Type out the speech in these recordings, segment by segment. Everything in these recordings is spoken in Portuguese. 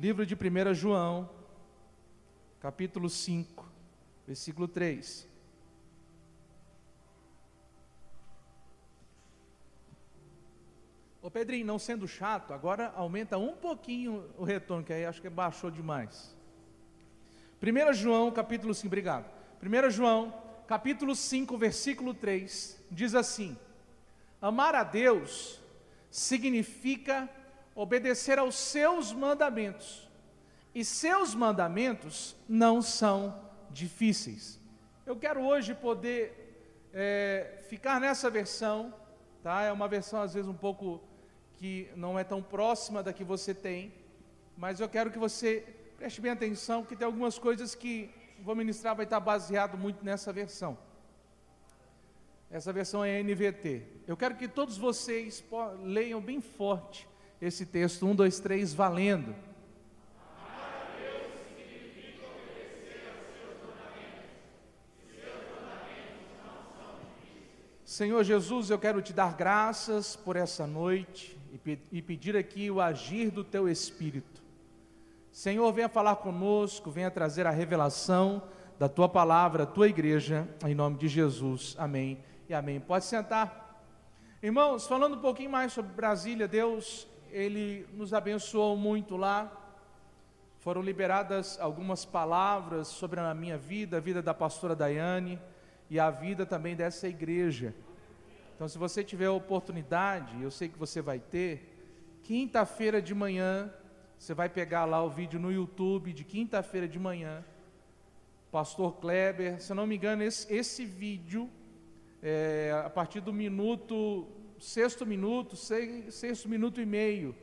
Livro de 1 João, capítulo 5, versículo 3. Ô Pedrinho, não sendo chato, agora aumenta um pouquinho o retorno, que aí acho que baixou demais. 1 João, capítulo 5, obrigado. 1 João, capítulo 5, versículo 3, diz assim: Amar a Deus significa obedecer aos seus mandamentos, e seus mandamentos não são difíceis. Eu quero hoje poder é, ficar nessa versão, tá? É uma versão às vezes um pouco que não é tão próxima da que você tem, mas eu quero que você preste bem atenção, que tem algumas coisas que vou ministrar vai estar baseado muito nessa versão. Essa versão é NVT. Eu quero que todos vocês leiam bem forte esse texto, um, dois, três, valendo. Senhor Jesus, eu quero te dar graças por essa noite e, pedir aqui o agir do teu Espírito. Senhor, venha falar conosco, venha trazer a revelação da tua palavra, a tua igreja, em nome de Jesus. Amém e amém. Pode sentar. Irmãos, falando um pouquinho mais sobre Brasília, Deus, Ele nos abençoou muito lá. Foram liberadas algumas palavras sobre a minha vida, a vida da pastora Daiane e a vida também dessa igreja. Então, se você tiver oportunidade, eu sei que você vai ter, quinta-feira de manhã, você vai pegar lá o vídeo no YouTube de quinta-feira de manhã, Pastor Kleber, se eu não me engano, esse, esse vídeo, é, a partir do minuto, sexto minuto, sexto minuto e meio,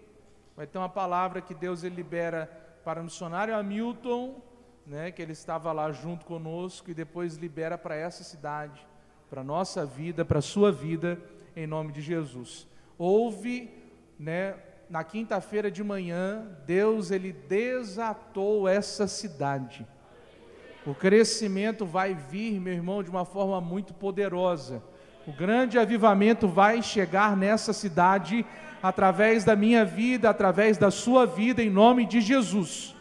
vai ter uma palavra que Deus ele libera para o missionário Hamilton, né, que ele estava lá junto conosco, e depois libera para essa cidade para a nossa vida, para a sua vida, em nome de Jesus. Houve, né, na quinta-feira de manhã, Deus ele desatou essa cidade. O crescimento vai vir, meu irmão, de uma forma muito poderosa. O grande avivamento vai chegar nessa cidade através da minha vida, através da sua vida, em nome de Jesus.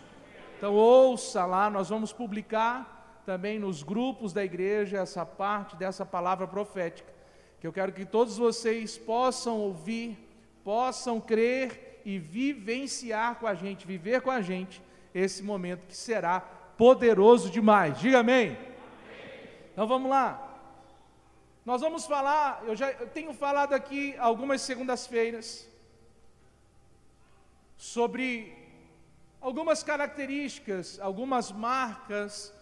Então ouça lá, nós vamos publicar também nos grupos da igreja essa parte dessa palavra profética, que eu quero que todos vocês possam ouvir, possam crer e vivenciar com a gente, viver com a gente esse momento que será poderoso demais. Diga amém. amém. Então vamos lá. Nós vamos falar, eu já eu tenho falado aqui algumas segundas-feiras sobre algumas características, algumas marcas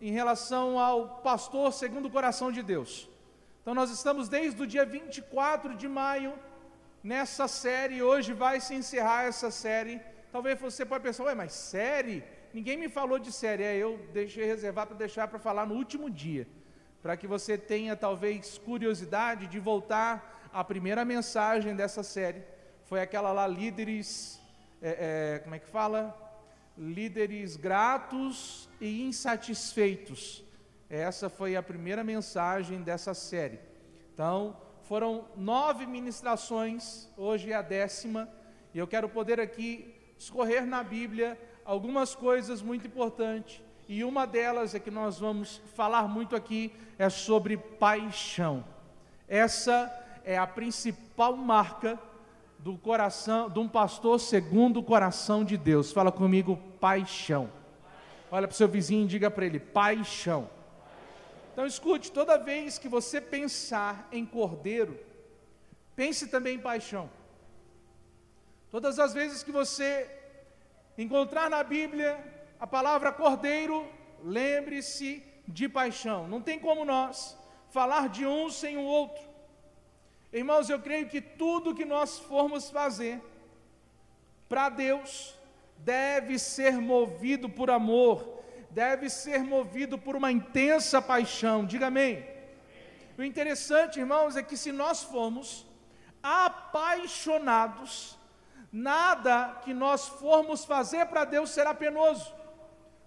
em relação ao pastor segundo o coração de Deus. Então nós estamos desde o dia 24 de maio nessa série, hoje vai se encerrar essa série. Talvez você pode pensar, ué, mas série? Ninguém me falou de série, é, eu deixei reservar para deixar para falar no último dia, para que você tenha talvez curiosidade de voltar à primeira mensagem dessa série. Foi aquela lá, líderes, é, é, como é que fala? líderes gratos e insatisfeitos. Essa foi a primeira mensagem dessa série. Então, foram nove ministrações, hoje é a décima, e eu quero poder aqui escorrer na Bíblia algumas coisas muito importantes, e uma delas é que nós vamos falar muito aqui é sobre paixão. Essa é a principal marca do coração, de um pastor segundo o coração de Deus. Fala comigo, paixão. Olha para o seu vizinho e diga para ele, paixão. Então escute, toda vez que você pensar em cordeiro, pense também em paixão. Todas as vezes que você encontrar na Bíblia a palavra cordeiro, lembre-se de paixão. Não tem como nós falar de um sem o outro. Irmãos, eu creio que tudo que nós formos fazer para Deus deve ser movido por amor, deve ser movido por uma intensa paixão. Diga amém. O interessante, irmãos, é que se nós formos apaixonados, nada que nós formos fazer para Deus será penoso.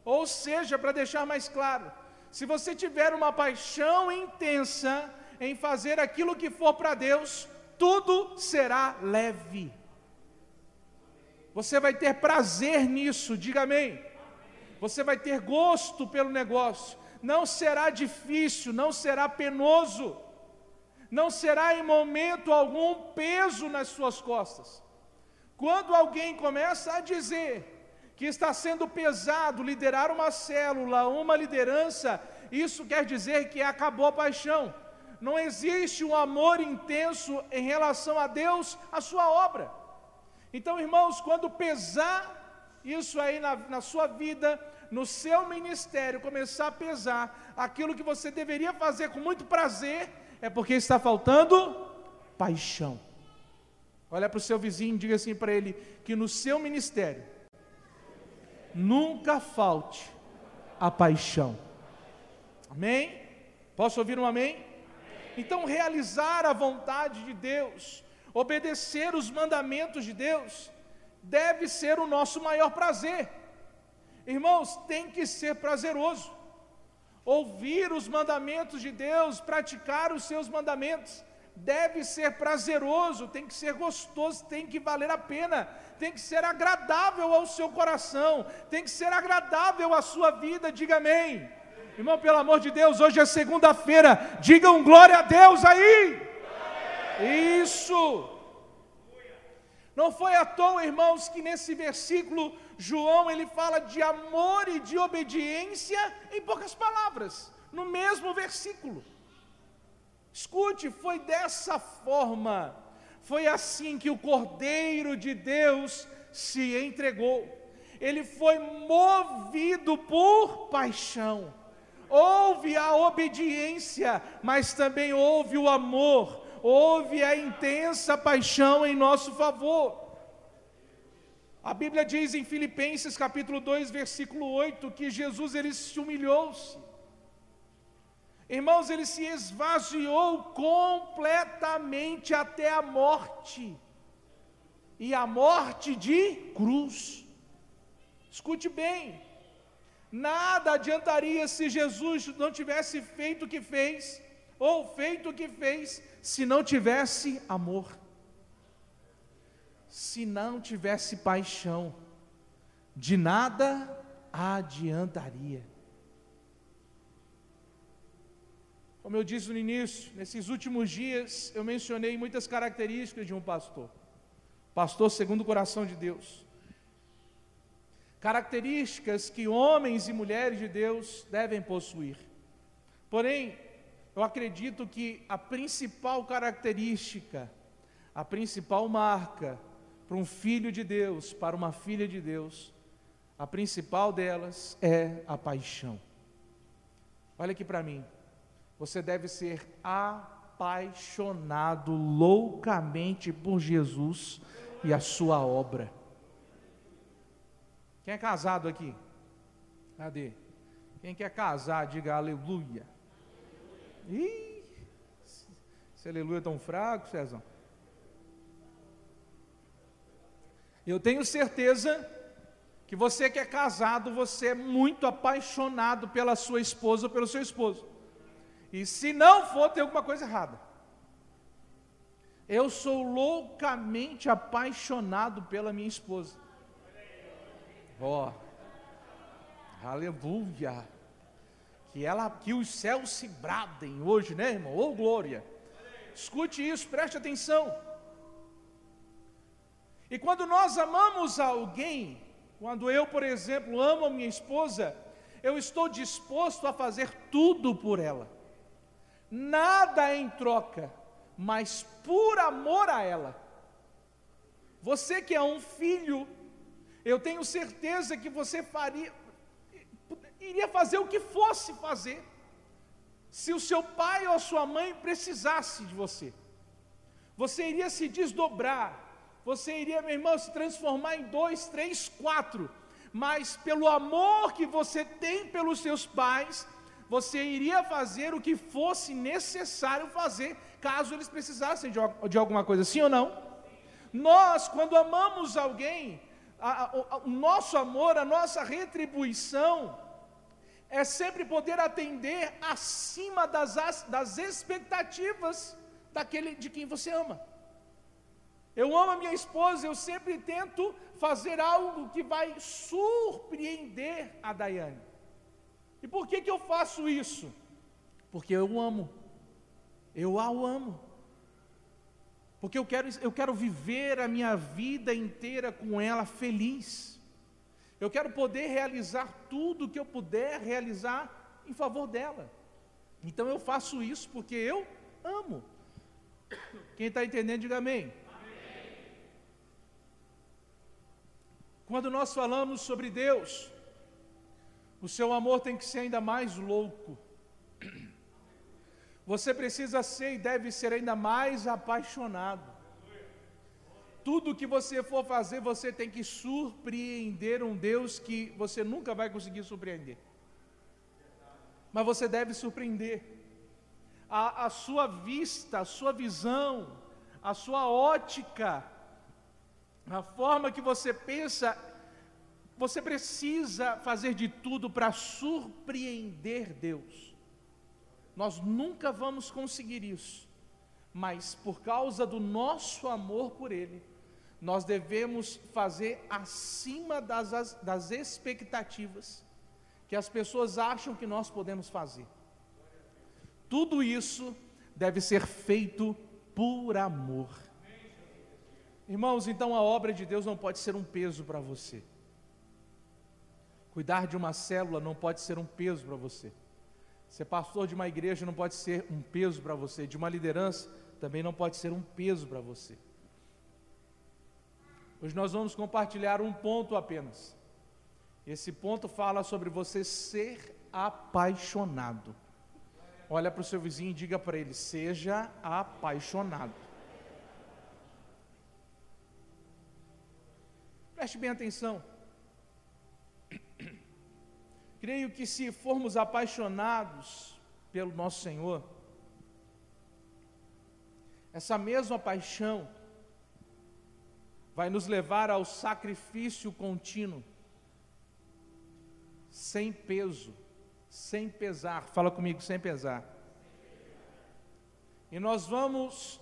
Ou seja, para deixar mais claro, se você tiver uma paixão intensa, em fazer aquilo que for para Deus, tudo será leve. Você vai ter prazer nisso, diga amém. Você vai ter gosto pelo negócio. Não será difícil, não será penoso, não será em momento algum peso nas suas costas. Quando alguém começa a dizer que está sendo pesado liderar uma célula, uma liderança, isso quer dizer que acabou a paixão. Não existe um amor intenso em relação a Deus, a sua obra. Então, irmãos, quando pesar isso aí na, na sua vida, no seu ministério, começar a pesar aquilo que você deveria fazer com muito prazer, é porque está faltando paixão. Olha para o seu vizinho e diga assim para ele: que no seu ministério nunca falte a paixão. Amém? Posso ouvir um amém? Então, realizar a vontade de Deus Obedecer os mandamentos de Deus deve ser o nosso maior prazer. Irmãos, tem que ser prazeroso. Ouvir os mandamentos de Deus, praticar os seus mandamentos, deve ser prazeroso, tem que ser gostoso, tem que valer a pena, tem que ser agradável ao seu coração, tem que ser agradável à sua vida, diga amém. Irmão, pelo amor de Deus, hoje é segunda-feira, digam glória a Deus aí. Isso! Não foi à toa, irmãos, que nesse versículo João ele fala de amor e de obediência em poucas palavras, no mesmo versículo. Escute, foi dessa forma, foi assim que o Cordeiro de Deus se entregou. Ele foi movido por paixão. Houve a obediência, mas também houve o amor houve a intensa paixão em nosso favor. A Bíblia diz em Filipenses capítulo 2, versículo 8, que Jesus ele se humilhou-se. Irmãos, ele se esvaziou completamente até a morte. E a morte de cruz. Escute bem. Nada adiantaria se Jesus não tivesse feito o que fez, ou feito o que fez, se não tivesse amor, se não tivesse paixão, de nada adiantaria. Como eu disse no início, nesses últimos dias eu mencionei muitas características de um pastor. Pastor segundo o coração de Deus. Características que homens e mulheres de Deus devem possuir. Porém, eu acredito que a principal característica, a principal marca para um filho de Deus, para uma filha de Deus, a principal delas é a paixão. Olha aqui para mim. Você deve ser apaixonado loucamente por Jesus e a sua obra. Quem é casado aqui? Cadê? Quem quer casar, diga aleluia. Ih, esse aleluia é tão fraco, Cezão. Eu tenho certeza que você que é casado, você é muito apaixonado pela sua esposa ou pelo seu esposo. E se não for, tem alguma coisa errada. Eu sou loucamente apaixonado pela minha esposa. Ó, oh, aleluia que ela que os céus se bradem hoje, né, irmão? Ô oh, glória. Escute isso, preste atenção. E quando nós amamos alguém, quando eu, por exemplo, amo a minha esposa, eu estou disposto a fazer tudo por ela. Nada em troca, mas por amor a ela. Você que é um filho, eu tenho certeza que você faria, iria fazer o que fosse fazer, se o seu pai ou a sua mãe precisasse de você. Você iria se desdobrar, você iria, meu irmão, se transformar em dois, três, quatro, mas pelo amor que você tem pelos seus pais, você iria fazer o que fosse necessário fazer, caso eles precisassem de, de alguma coisa, sim ou não? Nós, quando amamos alguém, a, a, o nosso amor, a nossa retribuição, é sempre poder atender acima das, das expectativas daquele de quem você ama. Eu amo a minha esposa, eu sempre tento fazer algo que vai surpreender a Daiane. E por que, que eu faço isso? Porque eu amo. Eu a amo. Porque eu quero, eu quero viver a minha vida inteira com ela feliz. Eu quero poder realizar tudo que eu puder realizar em favor dela. Então eu faço isso porque eu amo. Quem está entendendo, diga amém. amém. Quando nós falamos sobre Deus, o seu amor tem que ser ainda mais louco. Você precisa ser e deve ser ainda mais apaixonado. Tudo que você for fazer, você tem que surpreender um Deus que você nunca vai conseguir surpreender. Mas você deve surpreender a, a sua vista, a sua visão, a sua ótica, a forma que você pensa, você precisa fazer de tudo para surpreender Deus. Nós nunca vamos conseguir isso, mas por causa do nosso amor por Ele, nós devemos fazer acima das, das expectativas que as pessoas acham que nós podemos fazer. Tudo isso deve ser feito por amor. Irmãos, então a obra de Deus não pode ser um peso para você. Cuidar de uma célula não pode ser um peso para você. Ser pastor de uma igreja não pode ser um peso para você. De uma liderança também não pode ser um peso para você. Hoje nós vamos compartilhar um ponto apenas. Esse ponto fala sobre você ser apaixonado. Olha para o seu vizinho e diga para ele: seja apaixonado. Preste bem atenção. Creio que se formos apaixonados pelo nosso Senhor, essa mesma paixão vai nos levar ao sacrifício contínuo, sem peso, sem pesar. Fala comigo, sem pesar. E nós vamos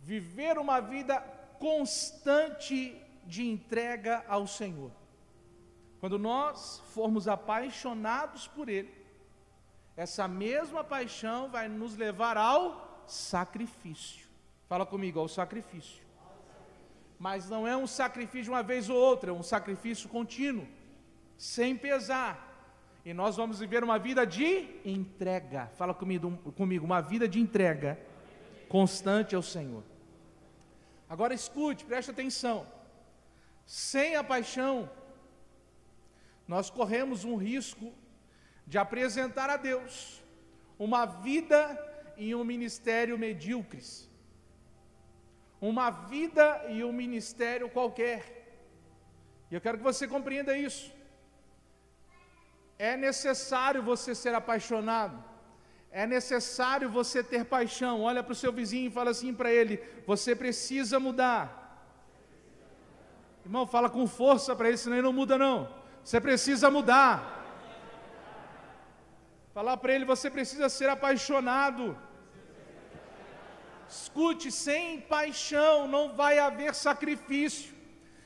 viver uma vida constante de entrega ao Senhor. Quando nós formos apaixonados por Ele, essa mesma paixão vai nos levar ao sacrifício. Fala comigo, ao sacrifício. Mas não é um sacrifício de uma vez ou outra, é um sacrifício contínuo, sem pesar e nós vamos viver uma vida de entrega. Fala comigo, comigo uma vida de entrega constante ao Senhor. Agora escute, preste atenção. Sem a paixão, nós corremos um risco de apresentar a Deus uma vida e um ministério medíocres. Uma vida e um ministério qualquer. E eu quero que você compreenda isso. É necessário você ser apaixonado. É necessário você ter paixão. Olha para o seu vizinho e fala assim para ele: você precisa mudar. Irmão, fala com força para ele, senão ele não muda, não. Você precisa mudar. Falar para ele: você precisa ser apaixonado. Escute, sem paixão não vai haver sacrifício,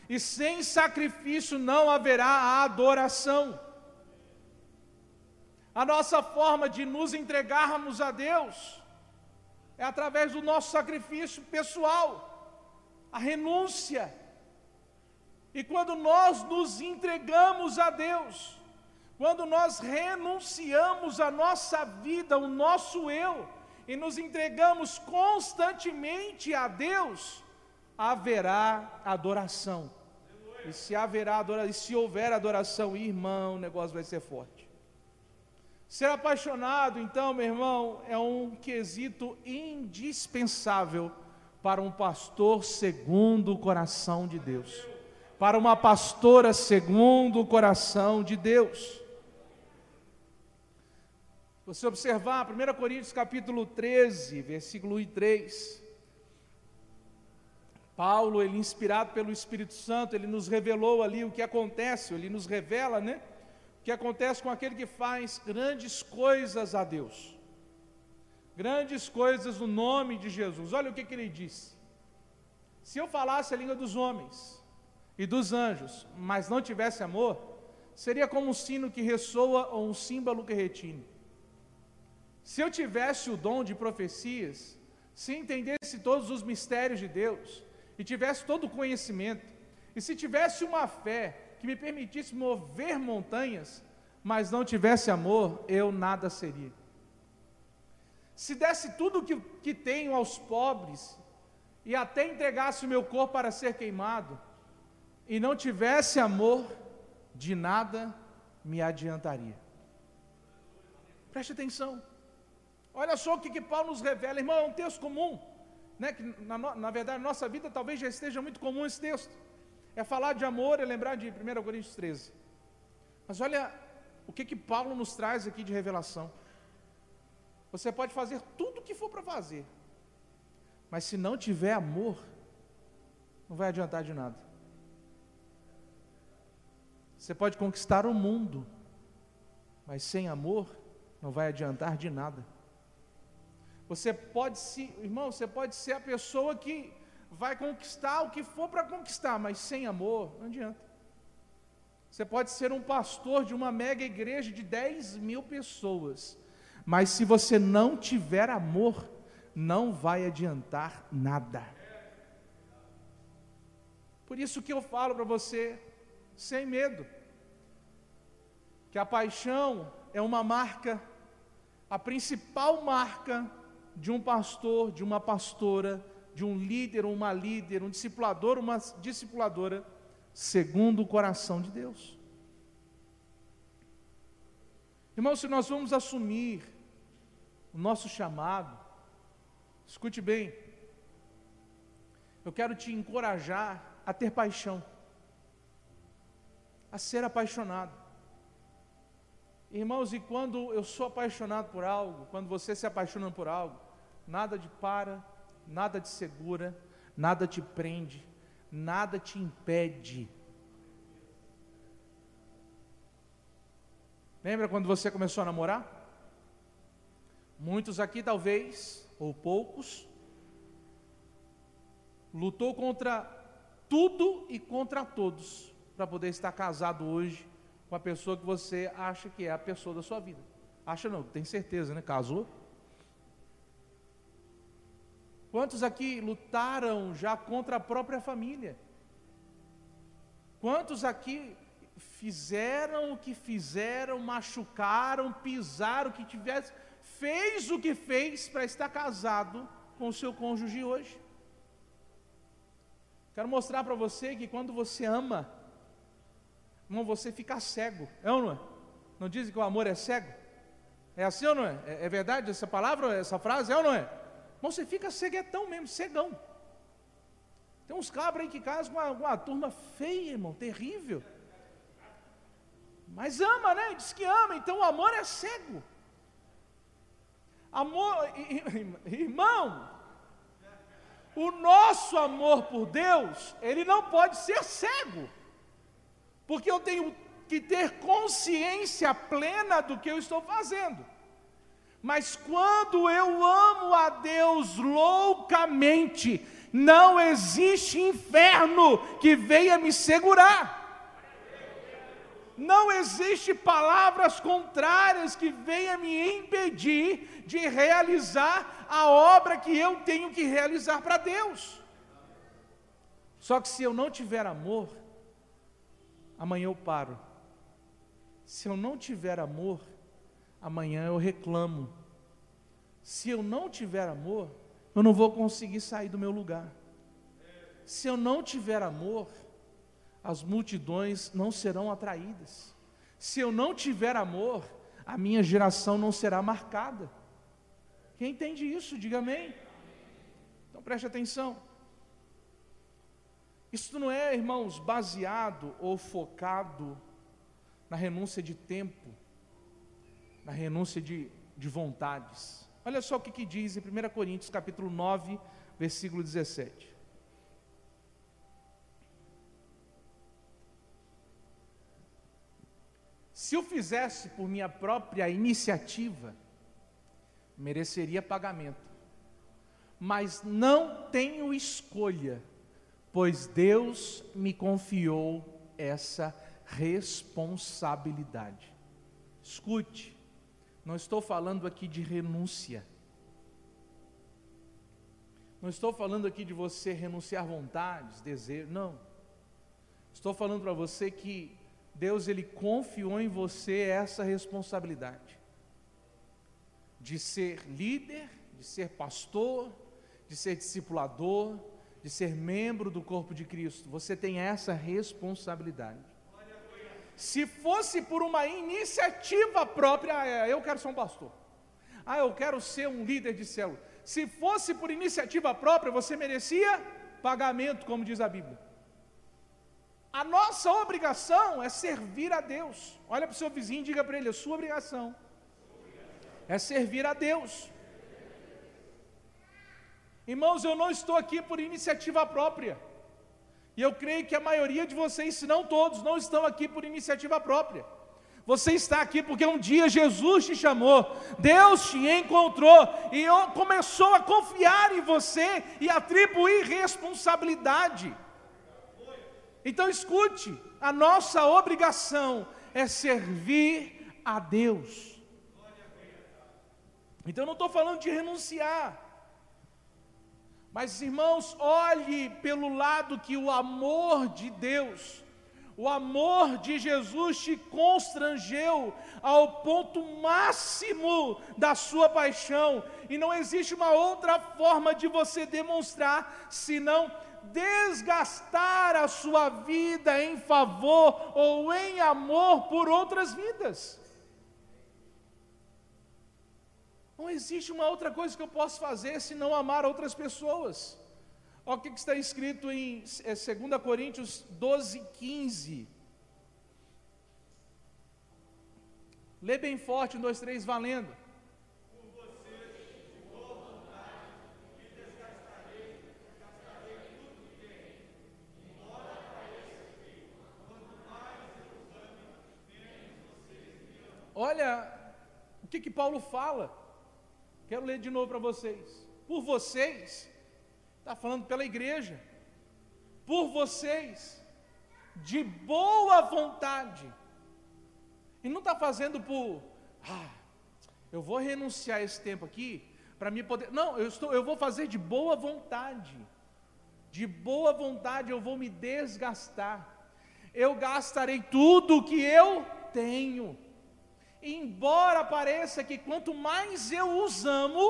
e sem sacrifício não haverá adoração. A nossa forma de nos entregarmos a Deus é através do nosso sacrifício pessoal, a renúncia. E quando nós nos entregamos a Deus, quando nós renunciamos a nossa vida, o nosso eu, e nos entregamos constantemente a Deus, haverá adoração. E se haverá adoração, e se houver adoração, irmão, o negócio vai ser forte. Ser apaixonado, então, meu irmão, é um quesito indispensável para um pastor segundo o coração de Deus, para uma pastora segundo o coração de Deus. Você observar 1 Coríntios capítulo 13, versículo 1 e 3. Paulo, ele inspirado pelo Espírito Santo, ele nos revelou ali o que acontece, ele nos revela, né? que acontece com aquele que faz grandes coisas a Deus. Grandes coisas no nome de Jesus. Olha o que, que ele disse. Se eu falasse a língua dos homens e dos anjos, mas não tivesse amor, seria como um sino que ressoa ou um símbolo que retine. Se eu tivesse o dom de profecias, se entendesse todos os mistérios de Deus e tivesse todo o conhecimento, e se tivesse uma fé que me permitisse mover montanhas, mas não tivesse amor, eu nada seria. Se desse tudo que, que tenho aos pobres e até entregasse o meu corpo para ser queimado, e não tivesse amor, de nada me adiantaria. Preste atenção. Olha só o que, que Paulo nos revela, irmão, é um texto comum, né, que na, na verdade na nossa vida talvez já esteja muito comum esse texto. É falar de amor, é lembrar de 1 Coríntios 13. Mas olha o que, que Paulo nos traz aqui de revelação. Você pode fazer tudo o que for para fazer, mas se não tiver amor, não vai adiantar de nada. Você pode conquistar o mundo, mas sem amor, não vai adiantar de nada. Você pode se, irmão, você pode ser a pessoa que vai conquistar o que for para conquistar, mas sem amor, não adianta. Você pode ser um pastor de uma mega igreja de 10 mil pessoas, mas se você não tiver amor, não vai adiantar nada. Por isso que eu falo para você, sem medo, que a paixão é uma marca, a principal marca de um pastor, de uma pastora, de um líder uma líder, um discipulador, uma discipuladora, segundo o coração de Deus. Irmão, se nós vamos assumir o nosso chamado, escute bem, eu quero te encorajar a ter paixão, a ser apaixonado. Irmãos, e quando eu sou apaixonado por algo, quando você se apaixona por algo, nada de para, nada te segura, nada te prende, nada te impede. Lembra quando você começou a namorar? Muitos aqui, talvez, ou poucos, lutou contra tudo e contra todos para poder estar casado hoje com a pessoa que você acha que é a pessoa da sua vida. Acha não, tem certeza, né? Casou? Quantos aqui lutaram já contra a própria família? Quantos aqui fizeram o que fizeram, machucaram, pisaram o que tivesse, fez o que fez para estar casado com o seu cônjuge hoje? Quero mostrar para você que quando você ama, irmão, você fica cego, é ou não é? Não dizem que o amor é cego? É assim ou não é? É, é verdade essa palavra, essa frase, é ou não é? Mas você fica ceguetão mesmo, cegão. Tem uns cabras aí que casam com uma, uma turma feia, irmão, terrível. Mas ama, né? Diz que ama, então o amor é cego. Amor, irmão, o nosso amor por Deus, ele não pode ser cego, porque eu tenho que ter consciência plena do que eu estou fazendo. Mas quando eu amo a Deus loucamente, não existe inferno que venha me segurar. Não existe palavras contrárias que venha me impedir de realizar a obra que eu tenho que realizar para Deus. Só que se eu não tiver amor, amanhã eu paro. Se eu não tiver amor, amanhã eu reclamo. Se eu não tiver amor, eu não vou conseguir sair do meu lugar. Se eu não tiver amor, as multidões não serão atraídas. Se eu não tiver amor, a minha geração não será marcada. Quem entende isso, diga amém. Então preste atenção. Isso não é, irmãos, baseado ou focado na renúncia de tempo, na renúncia de, de vontades. Olha só o que, que diz em 1 Coríntios capítulo 9, versículo 17. Se eu fizesse por minha própria iniciativa, mereceria pagamento. Mas não tenho escolha, pois Deus me confiou essa responsabilidade. Escute, não estou falando aqui de renúncia. Não estou falando aqui de você renunciar vontades, desejos, não. Estou falando para você que Deus ele confiou em você essa responsabilidade de ser líder, de ser pastor, de ser discipulador, de ser membro do corpo de Cristo. Você tem essa responsabilidade. Se fosse por uma iniciativa própria, ah, é, eu quero ser um pastor. Ah, eu quero ser um líder de célula. Se fosse por iniciativa própria, você merecia pagamento, como diz a Bíblia. A nossa obrigação é servir a Deus. Olha para o seu vizinho e diga para ele: a sua obrigação é servir a Deus. Irmãos, eu não estou aqui por iniciativa própria. E eu creio que a maioria de vocês, se não todos, não estão aqui por iniciativa própria. Você está aqui porque um dia Jesus te chamou, Deus te encontrou e começou a confiar em você e atribuir responsabilidade. Então escute, a nossa obrigação é servir a Deus. Então eu não estou falando de renunciar. Mas, irmãos, olhe pelo lado que o amor de Deus, o amor de Jesus te constrangeu ao ponto máximo da sua paixão, e não existe uma outra forma de você demonstrar senão desgastar a sua vida em favor ou em amor por outras vidas. Não existe uma outra coisa que eu possa fazer senão amar outras pessoas. Olha o que está escrito em 2 é, Coríntios 12, 15. Lê bem forte, um, dois, três, valendo. Olha o que, que Paulo fala. Quero ler de novo para vocês. Por vocês, está falando pela igreja, por vocês, de boa vontade, e não está fazendo por, ah, eu vou renunciar esse tempo aqui para me poder. Não, eu, estou, eu vou fazer de boa vontade. De boa vontade eu vou me desgastar. Eu gastarei tudo o que eu tenho embora pareça que quanto mais eu os amo,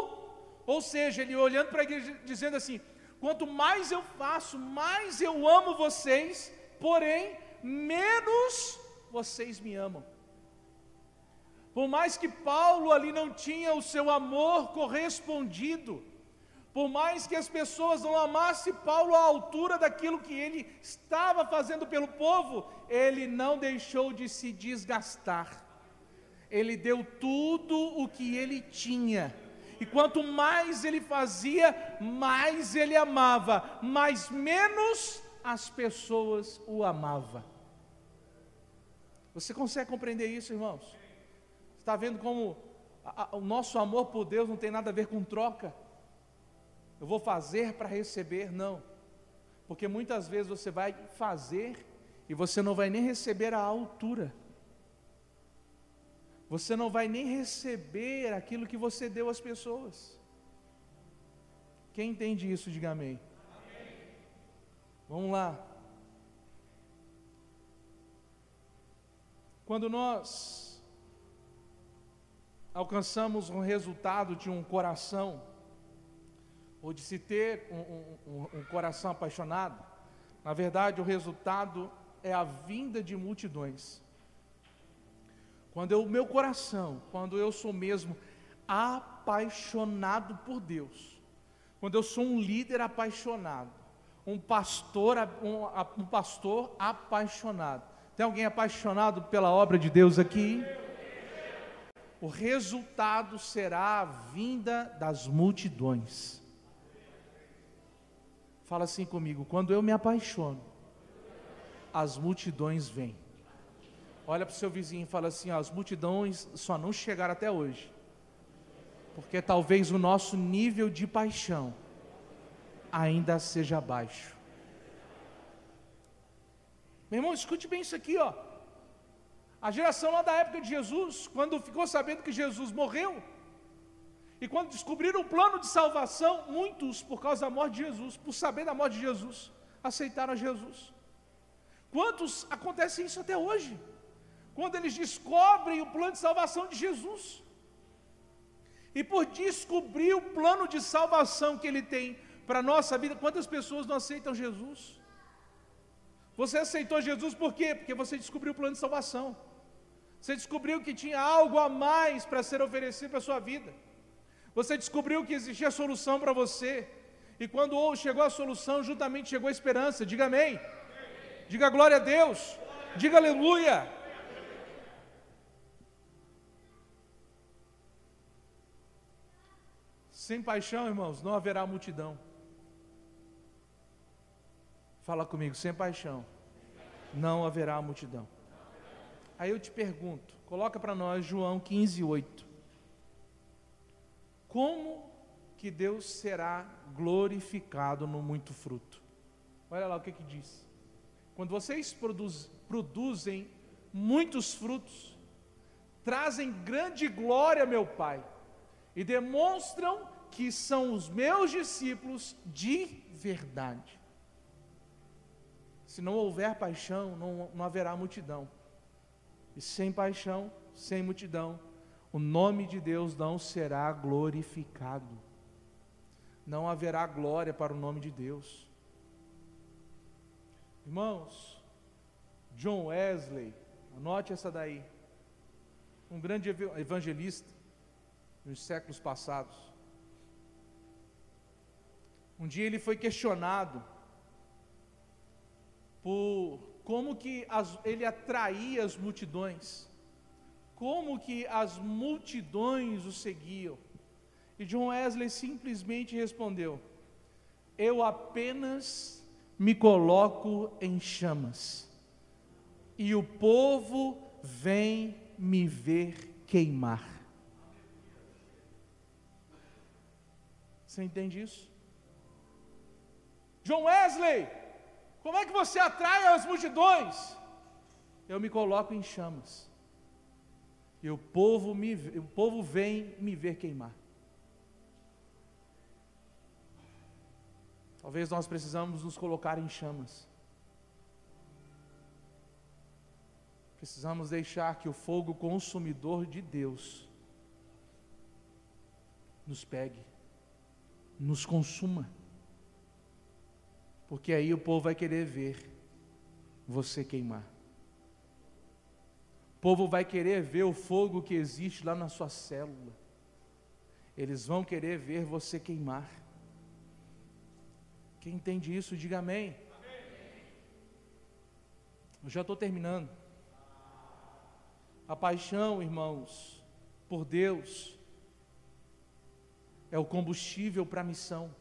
ou seja, ele olhando para a igreja dizendo assim: quanto mais eu faço, mais eu amo vocês, porém, menos vocês me amam. Por mais que Paulo ali não tinha o seu amor correspondido, por mais que as pessoas não amassem Paulo à altura daquilo que ele estava fazendo pelo povo, ele não deixou de se desgastar ele deu tudo o que ele tinha. E quanto mais ele fazia, mais ele amava, mas menos as pessoas o amavam. Você consegue compreender isso, irmãos? Está vendo como a, a, o nosso amor por Deus não tem nada a ver com troca? Eu vou fazer para receber, não. Porque muitas vezes você vai fazer e você não vai nem receber a altura você não vai nem receber aquilo que você deu às pessoas. Quem entende isso, diga amém. Vamos lá. Quando nós alcançamos um resultado de um coração, ou de se ter um, um, um coração apaixonado, na verdade o resultado é a vinda de multidões. Quando o meu coração, quando eu sou mesmo apaixonado por Deus, quando eu sou um líder apaixonado, um pastor, um, um pastor apaixonado. Tem alguém apaixonado pela obra de Deus aqui? O resultado será a vinda das multidões. Fala assim comigo: quando eu me apaixono, as multidões vêm. Olha para o seu vizinho e fala assim: ó, as multidões só não chegaram até hoje, porque talvez o nosso nível de paixão ainda seja baixo. Meu irmão, escute bem isso aqui, ó. A geração lá da época de Jesus, quando ficou sabendo que Jesus morreu, e quando descobriram o plano de salvação, muitos, por causa da morte de Jesus, por saber da morte de Jesus, aceitaram Jesus. Quantos acontece isso até hoje? Quando eles descobrem o plano de salvação de Jesus. E por descobrir o plano de salvação que ele tem para a nossa vida, quantas pessoas não aceitam Jesus? Você aceitou Jesus por quê? Porque você descobriu o plano de salvação. Você descobriu que tinha algo a mais para ser oferecido para a sua vida. Você descobriu que existia solução para você. E quando chegou a solução, juntamente chegou a esperança. Diga amém. Diga glória a Deus. Diga aleluia. Sem paixão, irmãos, não haverá multidão. Fala comigo, sem paixão, não haverá multidão. Aí eu te pergunto, coloca para nós João 15, 8. Como que Deus será glorificado no muito fruto? Olha lá o que que diz. Quando vocês produz, produzem muitos frutos, trazem grande glória meu Pai e demonstram que são os meus discípulos de verdade. Se não houver paixão, não, não haverá multidão. E sem paixão, sem multidão, o nome de Deus não será glorificado. Não haverá glória para o nome de Deus. Irmãos, John Wesley, anote essa daí, um grande evangelista nos séculos passados. Um dia ele foi questionado por como que as, ele atraía as multidões, como que as multidões o seguiam. E John Wesley simplesmente respondeu: Eu apenas me coloco em chamas, e o povo vem me ver queimar. Você entende isso? John Wesley, como é que você atrai as multidões? Eu me coloco em chamas. E o povo, me, o povo vem me ver queimar. Talvez nós precisamos nos colocar em chamas. Precisamos deixar que o fogo consumidor de Deus nos pegue, nos consuma. Porque aí o povo vai querer ver você queimar. O povo vai querer ver o fogo que existe lá na sua célula. Eles vão querer ver você queimar. Quem entende isso, diga amém. Eu já estou terminando. A paixão, irmãos, por Deus, é o combustível para a missão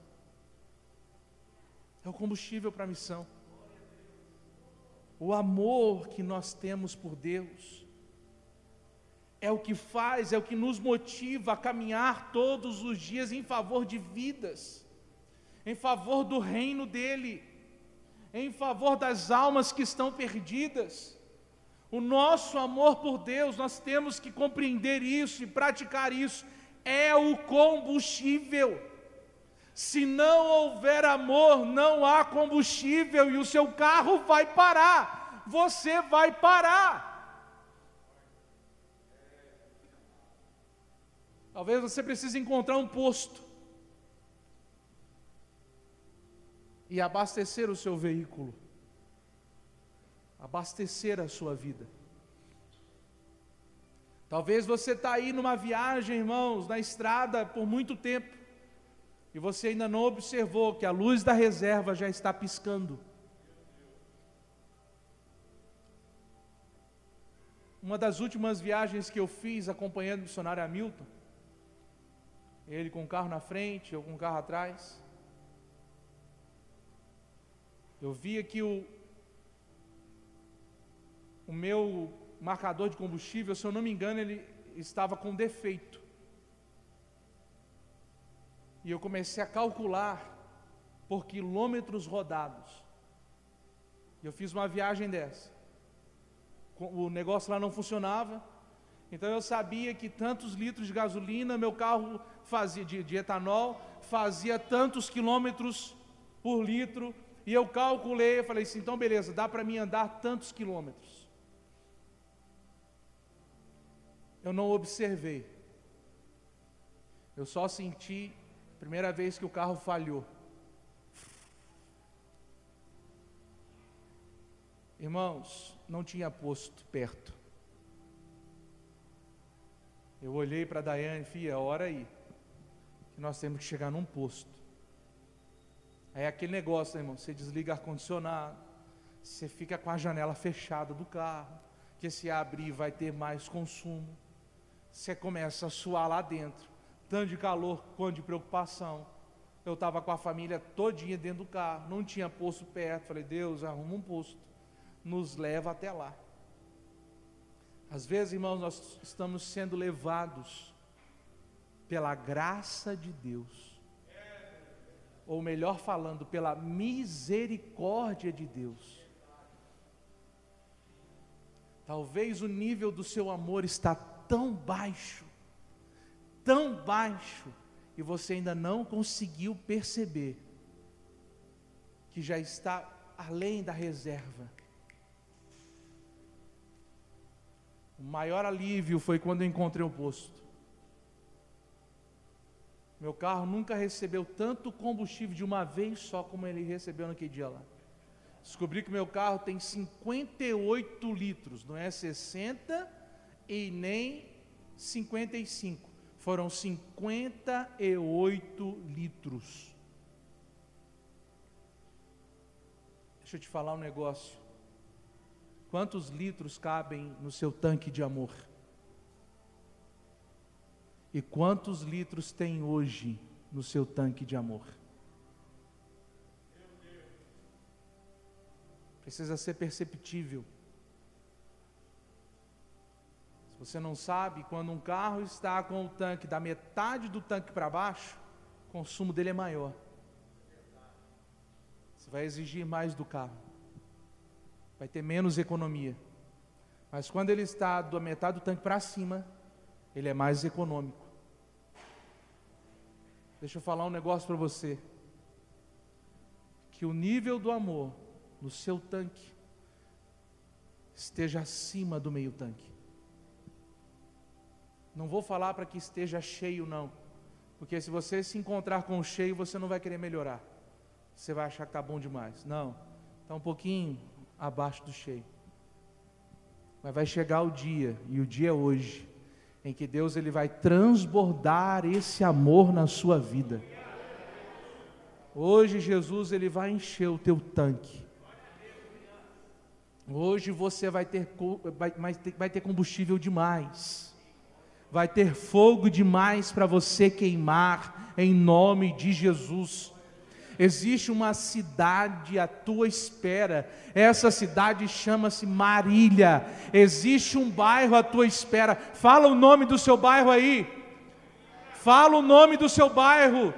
é o combustível para a missão. O amor que nós temos por Deus é o que faz, é o que nos motiva a caminhar todos os dias em favor de vidas, em favor do reino dEle, em favor das almas que estão perdidas. O nosso amor por Deus, nós temos que compreender isso e praticar isso, é o combustível. Se não houver amor, não há combustível e o seu carro vai parar. Você vai parar. Talvez você precise encontrar um posto e abastecer o seu veículo, abastecer a sua vida. Talvez você está aí numa viagem, irmãos, na estrada por muito tempo e você ainda não observou que a luz da reserva já está piscando. Uma das últimas viagens que eu fiz acompanhando o missionário Hamilton, ele com o carro na frente, eu com o carro atrás, eu via que o, o meu marcador de combustível, se eu não me engano, ele estava com defeito. E eu comecei a calcular por quilômetros rodados. E eu fiz uma viagem dessa. O negócio lá não funcionava. Então eu sabia que tantos litros de gasolina, meu carro fazia de, de etanol, fazia tantos quilômetros por litro. E eu calculei, eu falei assim, então beleza, dá para mim andar tantos quilômetros. Eu não observei. Eu só senti, primeira vez que o carro falhou. Irmãos, não tinha posto perto. Eu olhei para a Daiane e falei, é hora aí, que nós temos que chegar num posto. Aí é aquele negócio, né, irmão, você desliga ar-condicionado, você fica com a janela fechada do carro, que se abrir vai ter mais consumo. Você começa a suar lá dentro, tanto de calor quanto de preocupação. Eu estava com a família todinha dentro do carro, não tinha posto perto. Falei, Deus, arruma um posto, nos leva até lá. Às vezes, irmãos, nós estamos sendo levados pela graça de Deus ou melhor falando, pela misericórdia de Deus. Talvez o nível do seu amor está tão baixo, tão baixo, e você ainda não conseguiu perceber que já está além da reserva. O maior alívio foi quando eu encontrei o posto. Meu carro nunca recebeu tanto combustível de uma vez só como ele recebeu naquele dia lá. Descobri que meu carro tem 58 litros, não é 60 e nem 55. Foram 58 litros. Deixa eu te falar um negócio. Quantos litros cabem no seu tanque de amor? E quantos litros tem hoje no seu tanque de amor? Precisa ser perceptível. Se você não sabe, quando um carro está com o tanque da metade do tanque para baixo, o consumo dele é maior. Você vai exigir mais do carro. Vai ter menos economia. Mas quando ele está da metade do tanque para cima, ele é mais econômico. Deixa eu falar um negócio para você. Que o nível do amor no seu tanque esteja acima do meio tanque. Não vou falar para que esteja cheio, não. Porque se você se encontrar com cheio, você não vai querer melhorar. Você vai achar que está bom demais. Não. Está um pouquinho abaixo do cheio. Mas vai chegar o dia, e o dia é hoje, em que Deus ele vai transbordar esse amor na sua vida. Hoje Jesus ele vai encher o teu tanque. Hoje você vai ter, vai, vai ter combustível demais. Vai ter fogo demais para você queimar em nome de Jesus. Existe uma cidade à tua espera. Essa cidade chama-se Marília. Existe um bairro à tua espera. Fala o nome do seu bairro aí. Fala o nome do seu bairro.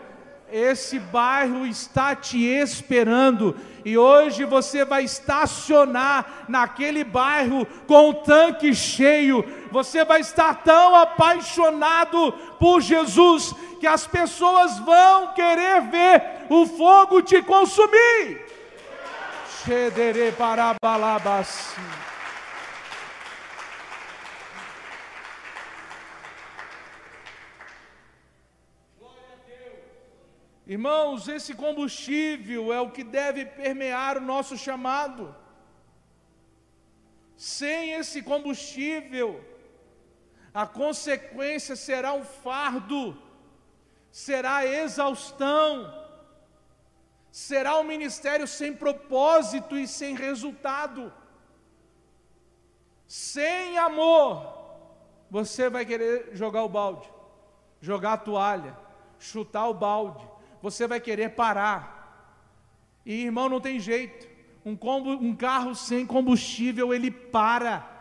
Esse bairro está te esperando e hoje você vai estacionar naquele bairro com o tanque cheio. Você vai estar tão apaixonado por Jesus que as pessoas vão querer ver o fogo te consumir. Xedere para Irmãos, esse combustível é o que deve permear o nosso chamado. Sem esse combustível, a consequência será um fardo, será exaustão, será um ministério sem propósito e sem resultado. Sem amor, você vai querer jogar o balde, jogar a toalha, chutar o balde, você vai querer parar. E irmão, não tem jeito. Um, combo, um carro sem combustível, ele para.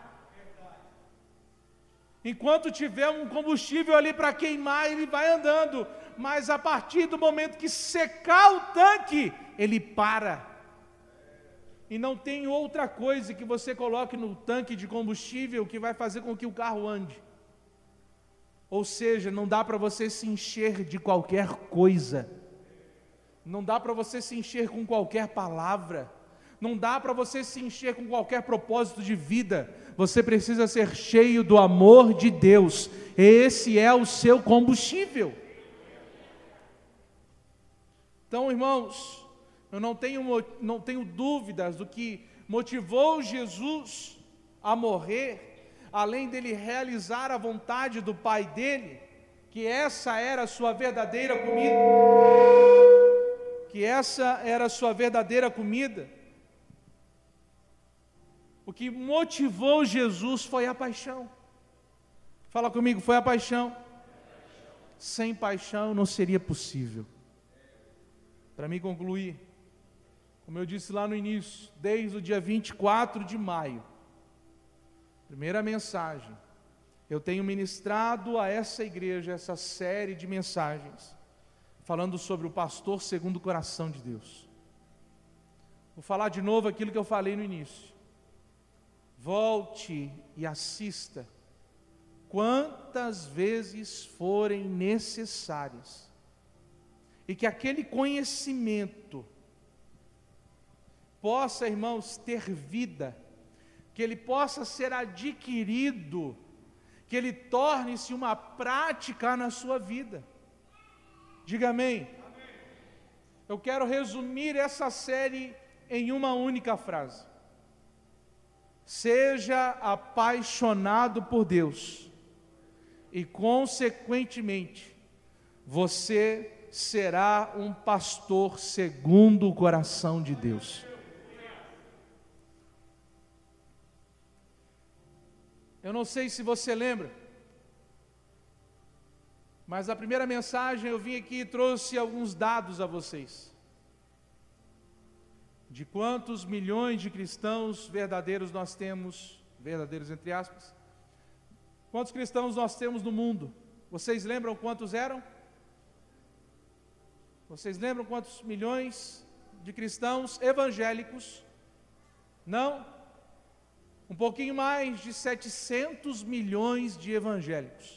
Enquanto tiver um combustível ali para queimar, ele vai andando. Mas a partir do momento que secar o tanque, ele para. e não tem outra coisa que você coloque no tanque de combustível que vai fazer com que o carro ande. Ou seja, não dá para você se encher de qualquer coisa, não dá para você se encher com qualquer palavra, não dá para você se encher com qualquer propósito de vida, você precisa ser cheio do amor de Deus, esse é o seu combustível. Então, irmãos, eu não tenho, não tenho dúvidas do que motivou Jesus a morrer, além dele realizar a vontade do Pai dele, que essa era a sua verdadeira comida, que essa era a sua verdadeira comida. O que motivou Jesus foi a paixão. Fala comigo, foi a paixão. Sem paixão não seria possível. Para me concluir, como eu disse lá no início, desde o dia 24 de maio, primeira mensagem, eu tenho ministrado a essa igreja essa série de mensagens, falando sobre o pastor segundo o coração de Deus. Vou falar de novo aquilo que eu falei no início. Volte e assista quantas vezes forem necessárias e que aquele conhecimento possa, irmãos, ter vida, que ele possa ser adquirido, que ele torne-se uma prática na sua vida. Diga amém. Eu quero resumir essa série em uma única frase. Seja apaixonado por Deus e, consequentemente, você será um pastor segundo o coração de Deus. Eu não sei se você lembra, mas a primeira mensagem eu vim aqui e trouxe alguns dados a vocês. De quantos milhões de cristãos verdadeiros nós temos, verdadeiros entre aspas, quantos cristãos nós temos no mundo? Vocês lembram quantos eram? Vocês lembram quantos milhões de cristãos evangélicos? Não? Um pouquinho mais de 700 milhões de evangélicos.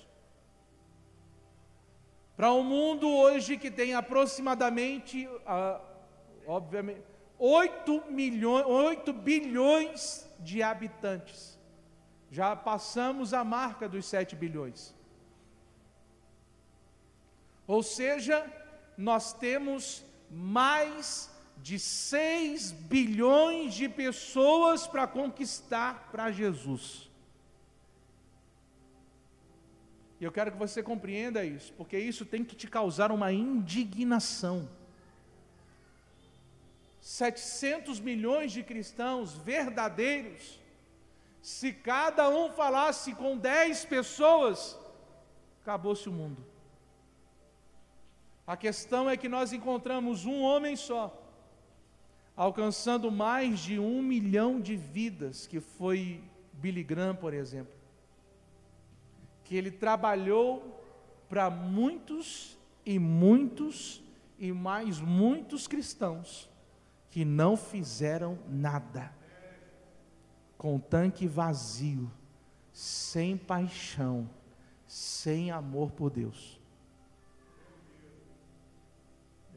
Para um mundo hoje que tem aproximadamente, uh, obviamente, 8, milhões, 8 bilhões de habitantes. Já passamos a marca dos 7 bilhões. Ou seja, nós temos mais de 6 bilhões de pessoas para conquistar para Jesus. E eu quero que você compreenda isso, porque isso tem que te causar uma indignação. 700 milhões de cristãos verdadeiros, se cada um falasse com 10 pessoas, acabou-se o mundo. A questão é que nós encontramos um homem só, alcançando mais de um milhão de vidas, que foi Billy Graham, por exemplo. Que ele trabalhou para muitos e muitos e mais muitos cristãos que não fizeram nada, com tanque vazio, sem paixão, sem amor por Deus.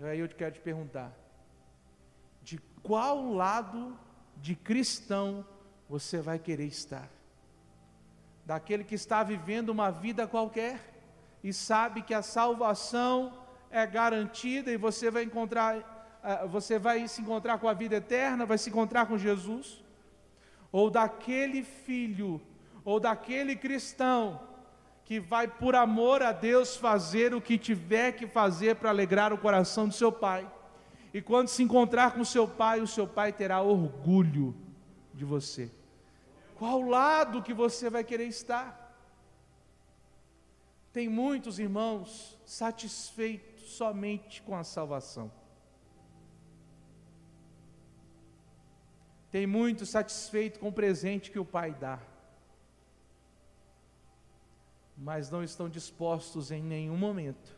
Aí eu quero te perguntar: de qual lado de cristão você vai querer estar? Daquele que está vivendo uma vida qualquer e sabe que a salvação é garantida e você vai encontrar, eh, você vai se encontrar com a vida eterna, vai se encontrar com Jesus? Ou daquele filho, ou daquele cristão que vai por amor a Deus fazer o que tiver que fazer para alegrar o coração do seu pai. E quando se encontrar com seu pai, o seu pai terá orgulho de você. Qual lado que você vai querer estar? Tem muitos irmãos satisfeitos somente com a salvação. Tem muitos satisfeitos com o presente que o pai dá mas não estão dispostos em nenhum momento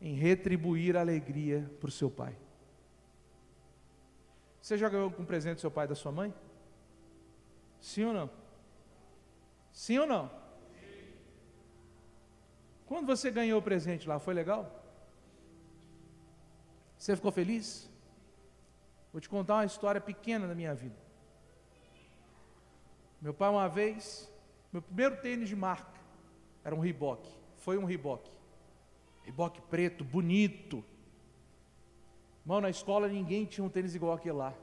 em retribuir a alegria para o seu pai. Você já ganhou com presente do seu pai e da sua mãe? Sim ou não? Sim ou não? Quando você ganhou o presente lá, foi legal? Você ficou feliz? Vou te contar uma história pequena da minha vida. Meu pai, uma vez, meu primeiro tênis de marca era um Reebok. Foi um Reebok. Reebok preto, bonito. Irmão, na escola ninguém tinha um tênis igual aquele lá.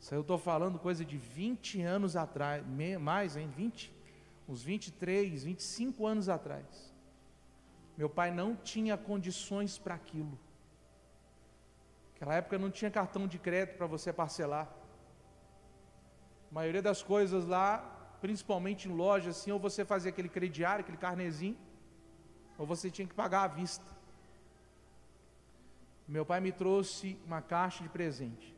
Isso eu estou falando coisa de 20 anos atrás, mais, hein? 20, uns 23, 25 anos atrás. Meu pai não tinha condições para aquilo. Naquela época não tinha cartão de crédito para você parcelar. A maioria das coisas lá, principalmente em loja, assim, ou você fazia aquele crediário, aquele carnezinho, ou você tinha que pagar à vista. Meu pai me trouxe uma caixa de presente.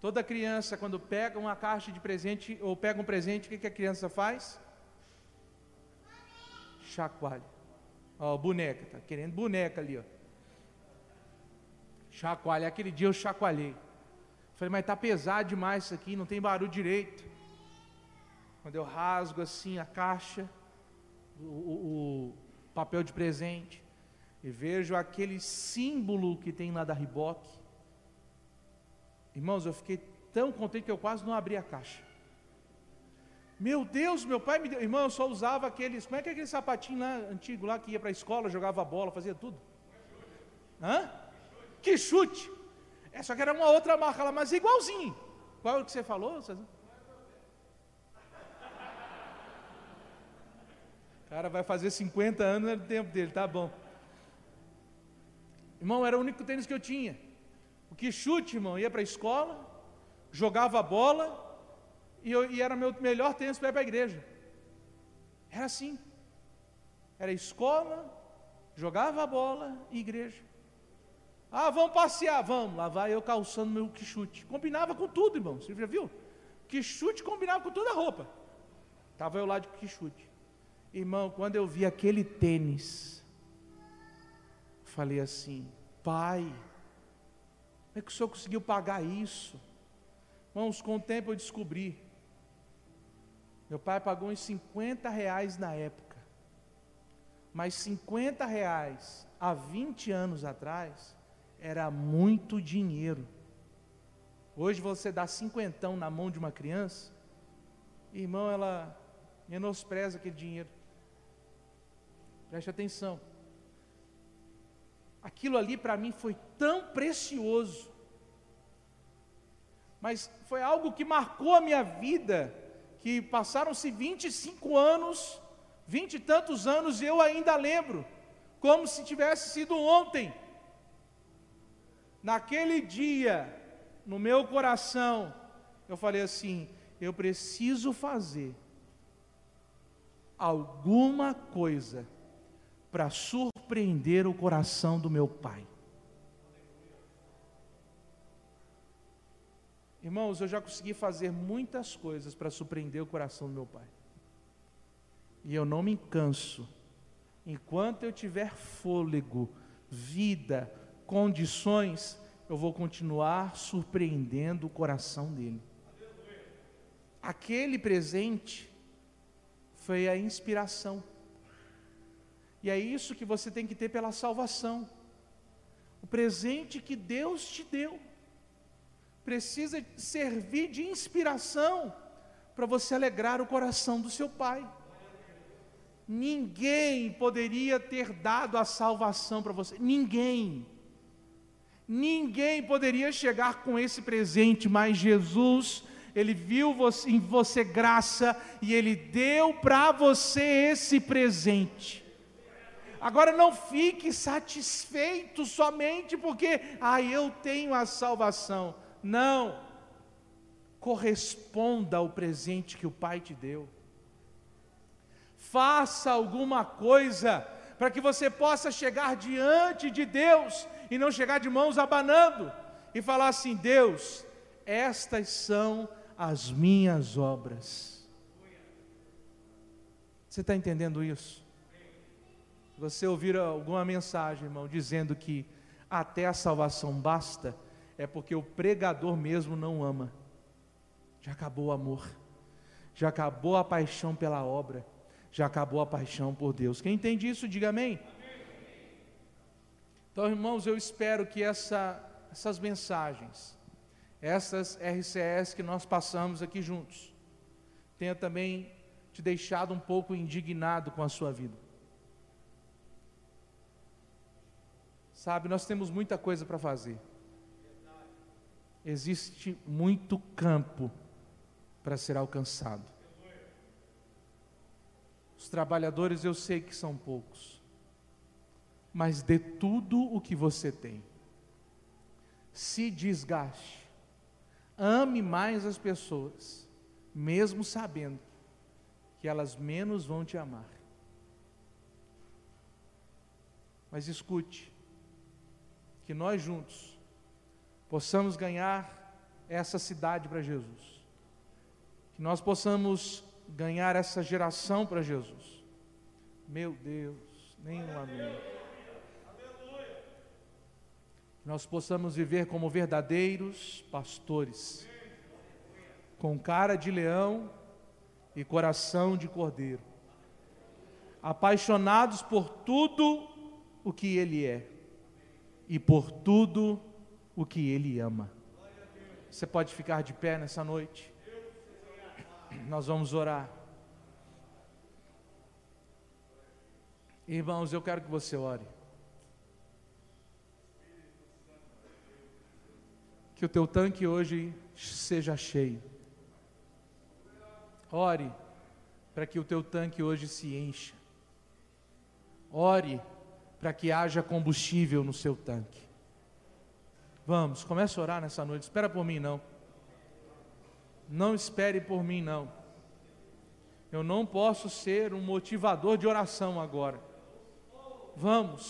Toda criança, quando pega uma caixa de presente ou pega um presente, o que, que a criança faz? Chacoalha. Ó, boneca, tá querendo boneca ali, ó. Chacoalha. Aquele dia eu chacoalhei. Falei, mas tá pesado demais isso aqui, não tem barulho direito. Quando eu rasgo assim a caixa, o, o, o papel de presente, e vejo aquele símbolo que tem lá da Riboc, Irmãos, eu fiquei tão contente que eu quase não abri a caixa. Meu Deus, meu pai me deu. Irmão, eu só usava aqueles. Como é que é aquele sapatinho lá, antigo lá, que ia para a escola, jogava bola, fazia tudo? Hã? Que chute! É, só que era uma outra marca lá, mas igualzinho. Qual é o que você falou? O cara vai fazer 50 anos no tempo dele, tá bom. Irmão, era o único tênis que eu tinha. Que chute, irmão, ia para a escola, jogava bola, e, eu, e era meu melhor tênis para ir para a igreja. Era assim. Era escola, jogava bola e igreja. Ah, vamos passear, vamos. Lá vai eu calçando meu quichute. Combinava com tudo, irmão. Você já viu? Quichute combinava com toda a roupa. Estava eu lá de quichute. Irmão, quando eu vi aquele tênis, falei assim: Pai, como é que o senhor conseguiu pagar isso? Irmãos, com o tempo eu descobri. Meu pai pagou uns 50 reais na época. Mas 50 reais há 20 anos atrás era muito dinheiro. Hoje você dá cinquentão na mão de uma criança, irmão, ela menospreza aquele dinheiro. Preste atenção aquilo ali para mim foi tão precioso. Mas foi algo que marcou a minha vida, que passaram-se 25 anos, vinte e tantos anos, e eu ainda lembro, como se tivesse sido ontem. Naquele dia, no meu coração, eu falei assim: eu preciso fazer alguma coisa para surpreender o coração do meu pai. Irmãos, eu já consegui fazer muitas coisas para surpreender o coração do meu pai. E eu não me canso. Enquanto eu tiver fôlego, vida, condições, eu vou continuar surpreendendo o coração dele. Aquele presente foi a inspiração. E é isso que você tem que ter pela salvação. O presente que Deus te deu precisa servir de inspiração para você alegrar o coração do seu pai. Ninguém poderia ter dado a salvação para você, ninguém. Ninguém poderia chegar com esse presente, mas Jesus, Ele viu em você graça e Ele deu para você esse presente. Agora não fique satisfeito somente porque, ah, eu tenho a salvação. Não. Corresponda ao presente que o Pai te deu. Faça alguma coisa para que você possa chegar diante de Deus e não chegar de mãos abanando e falar assim: Deus, estas são as minhas obras. Você está entendendo isso? Você ouvir alguma mensagem, irmão, dizendo que até a salvação basta, é porque o pregador mesmo não ama. Já acabou o amor, já acabou a paixão pela obra, já acabou a paixão por Deus. Quem entende isso, diga amém. Então, irmãos, eu espero que essa, essas mensagens, essas RCS que nós passamos aqui juntos, tenha também te deixado um pouco indignado com a sua vida. Sabe, nós temos muita coisa para fazer. Existe muito campo para ser alcançado. Os trabalhadores eu sei que são poucos, mas dê tudo o que você tem. Se desgaste, ame mais as pessoas, mesmo sabendo que elas menos vão te amar. Mas escute, que nós juntos possamos ganhar essa cidade para Jesus, que nós possamos ganhar essa geração para Jesus. Meu Deus, nenhum amém. Que nós possamos viver como verdadeiros pastores, com cara de leão e coração de cordeiro, apaixonados por tudo o que Ele é e por tudo o que Ele ama. Você pode ficar de pé nessa noite? Nós vamos orar. Irmãos, eu quero que você ore. Que o teu tanque hoje seja cheio. Ore para que o teu tanque hoje se encha. Ore para que haja combustível no seu tanque. Vamos, comece a orar nessa noite. Espera por mim não. Não espere por mim não. Eu não posso ser um motivador de oração agora. Vamos.